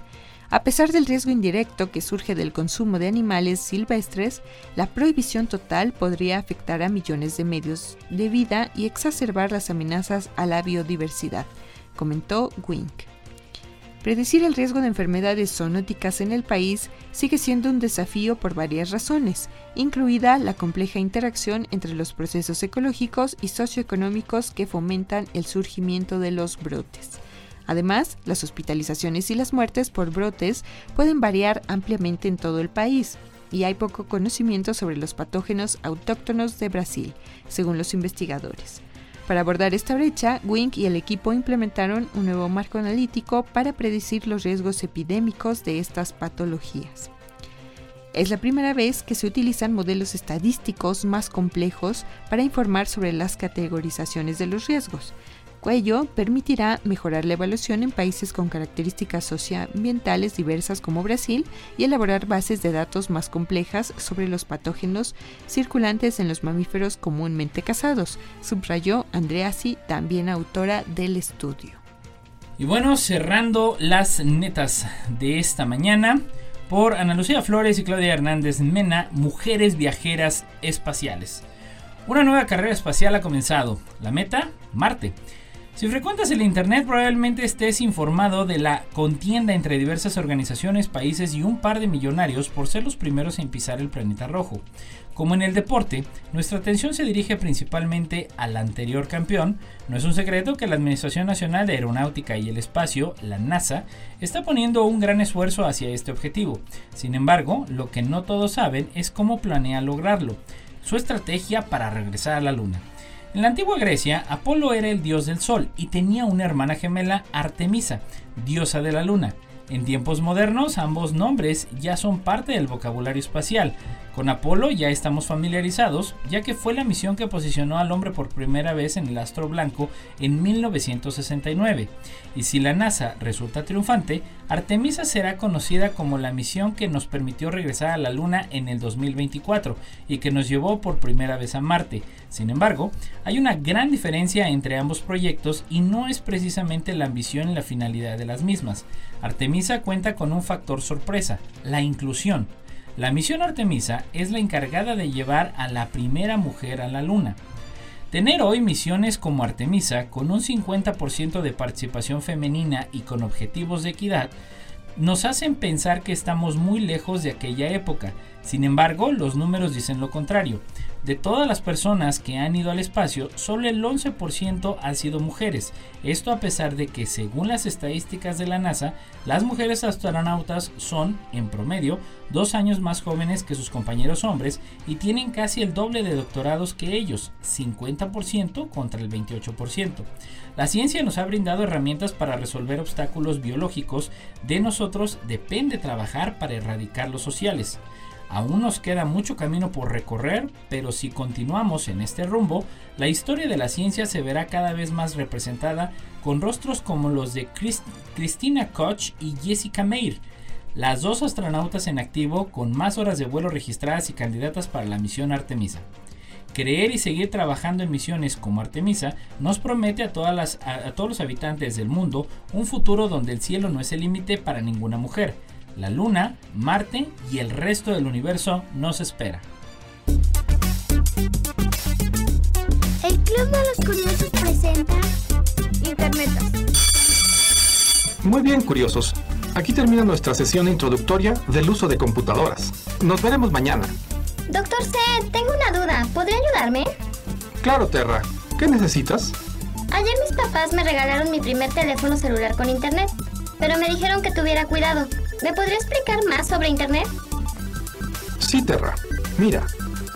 A pesar del riesgo indirecto que surge del consumo de animales silvestres, la prohibición total podría afectar a millones de medios de vida y exacerbar las amenazas a la biodiversidad, comentó Wink. Predecir el riesgo de enfermedades zoonóticas en el país sigue siendo un desafío por varias razones, incluida la compleja interacción entre los procesos ecológicos y socioeconómicos que fomentan el surgimiento de los brotes. Además, las hospitalizaciones y las muertes por brotes pueden variar ampliamente en todo el país, y hay poco conocimiento sobre los patógenos autóctonos de Brasil, según los investigadores. Para abordar esta brecha, Wink y el equipo implementaron un nuevo marco analítico para predecir los riesgos epidémicos de estas patologías. Es la primera vez que se utilizan modelos estadísticos más complejos para informar sobre las categorizaciones de los riesgos. Ello permitirá mejorar la evaluación en países con características socioambientales diversas como Brasil y elaborar bases de datos más complejas sobre los patógenos circulantes en los mamíferos comúnmente cazados, subrayó Andreasi, también autora del estudio. Y bueno, cerrando las netas de esta mañana por Ana Lucía Flores y Claudia Hernández Mena, Mujeres Viajeras Espaciales. Una nueva carrera espacial ha comenzado. La meta, Marte. Si frecuentas el Internet probablemente estés informado de la contienda entre diversas organizaciones, países y un par de millonarios por ser los primeros en pisar el planeta rojo. Como en el deporte, nuestra atención se dirige principalmente al anterior campeón. No es un secreto que la Administración Nacional de Aeronáutica y el Espacio, la NASA, está poniendo un gran esfuerzo hacia este objetivo. Sin embargo, lo que no todos saben es cómo planea lograrlo, su estrategia para regresar a la Luna. En la antigua Grecia, Apolo era el dios del sol y tenía una hermana gemela, Artemisa, diosa de la luna. En tiempos modernos, ambos nombres ya son parte del vocabulario espacial, con Apolo ya estamos familiarizados, ya que fue la misión que posicionó al hombre por primera vez en el astro blanco en 1969. Y si la NASA resulta triunfante, Artemisa será conocida como la misión que nos permitió regresar a la Luna en el 2024 y que nos llevó por primera vez a Marte. Sin embargo, hay una gran diferencia entre ambos proyectos y no es precisamente la ambición y la finalidad de las mismas. Artemisa cuenta con un factor sorpresa, la inclusión la misión Artemisa es la encargada de llevar a la primera mujer a la Luna. Tener hoy misiones como Artemisa, con un 50% de participación femenina y con objetivos de equidad, nos hacen pensar que estamos muy lejos de aquella época. Sin embargo, los números dicen lo contrario. De todas las personas que han ido al espacio, solo el 11% han sido mujeres. Esto a pesar de que, según las estadísticas de la NASA, las mujeres astronautas son, en promedio, dos años más jóvenes que sus compañeros hombres y tienen casi el doble de doctorados que ellos, 50% contra el 28%. La ciencia nos ha brindado herramientas para resolver obstáculos biológicos, de nosotros depende trabajar para erradicar los sociales. Aún nos queda mucho camino por recorrer, pero si continuamos en este rumbo, la historia de la ciencia se verá cada vez más representada con rostros como los de Christina Koch y Jessica Meir, las dos astronautas en activo con más horas de vuelo registradas y candidatas para la misión Artemisa. Creer y seguir trabajando en misiones como Artemisa nos promete a, todos los habitantes del mundo un futuro donde el cielo no es el límite para ninguna mujer, la Luna, Marte y el resto del universo nos espera. El Club de los Curiosos presenta Internet. Muy bien, curiosos. Aquí termina nuestra sesión introductoria del uso de computadoras. Nos veremos mañana. Doctor C, tengo una duda. ¿Podría ayudarme? Claro, Terra. ¿Qué necesitas? Ayer mis papás me regalaron mi primer teléfono celular con internet, pero me dijeron que tuviera cuidado. ¿Me podría explicar más sobre Internet? Sí, Terra. Mira,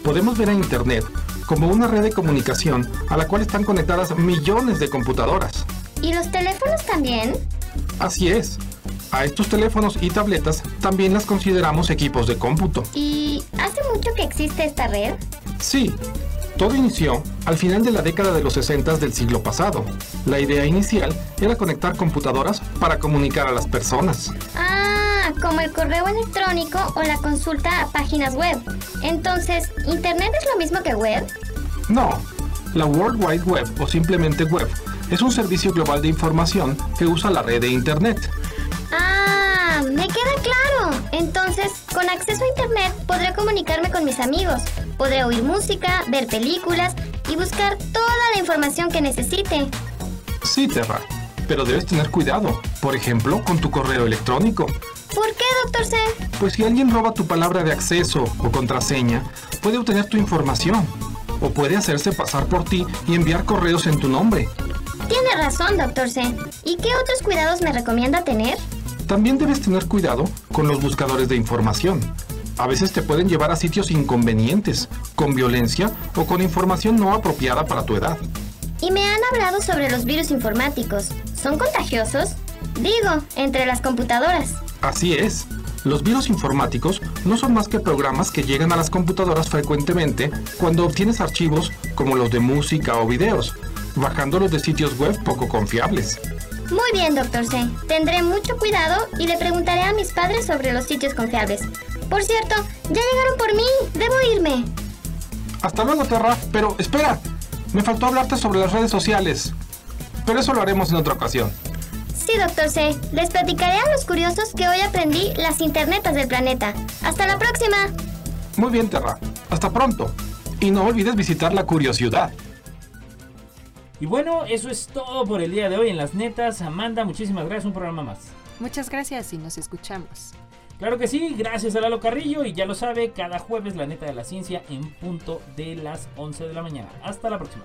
podemos ver a Internet como una red de comunicación a la cual están conectadas millones de computadoras. ¿Y los teléfonos también? Así es. A estos teléfonos y tabletas también las consideramos equipos de cómputo. ¿Y hace mucho que existe esta red? Sí. Todo inició al final de la década de los 60 del siglo pasado. La idea inicial era conectar computadoras para comunicar a las personas. Ah, como el correo electrónico o la consulta a páginas web. Entonces, ¿Internet es lo mismo que web? No, la World Wide Web o simplemente web es un servicio global de información que usa la red de Internet. Ah, me queda claro. Entonces, con acceso a Internet podré comunicarme con mis amigos, podré oír música, ver películas y buscar toda la información que necesite. Sí, Terra, pero debes tener cuidado, por ejemplo, con tu correo electrónico. ¿Por qué, doctor C? Pues si alguien roba tu palabra de acceso o contraseña, puede obtener tu información. O puede hacerse pasar por ti y enviar correos en tu nombre. Tiene razón, doctor C. ¿Y qué otros cuidados me recomienda tener? También debes tener cuidado con los buscadores de información. A veces te pueden llevar a sitios inconvenientes, con violencia o con información no apropiada para tu edad. y me han hablado sobre los virus informáticos. ¿Son contagiosos? Digo, entre las computadoras. Así es. Los virus informáticos no son más que programas que llegan a las computadoras frecuentemente cuando obtienes archivos como los de música o videos, bajándolos de sitios web poco confiables. Muy bien, doctor C. Tendré mucho cuidado y le preguntaré a mis padres sobre los sitios confiables. Por cierto, ya llegaron por mí. Debo irme. Hasta luego, Terra. Pero espera, me faltó hablarte sobre las redes sociales. Pero eso lo haremos en otra ocasión. Sí, doctor C. Les platicaré a los curiosos que hoy aprendí las internetas del planeta. Hasta la próxima. Muy bien, Terra. Hasta pronto. Y no olvides visitar la curiosidad. Y bueno, eso es todo por el día de hoy en las netas. Amanda, muchísimas gracias. Un programa más. Muchas gracias y nos escuchamos. Claro que sí, gracias a Lalo Carrillo y ya lo sabe, cada jueves la neta de la ciencia en punto de las 11 de la mañana. Hasta la próxima.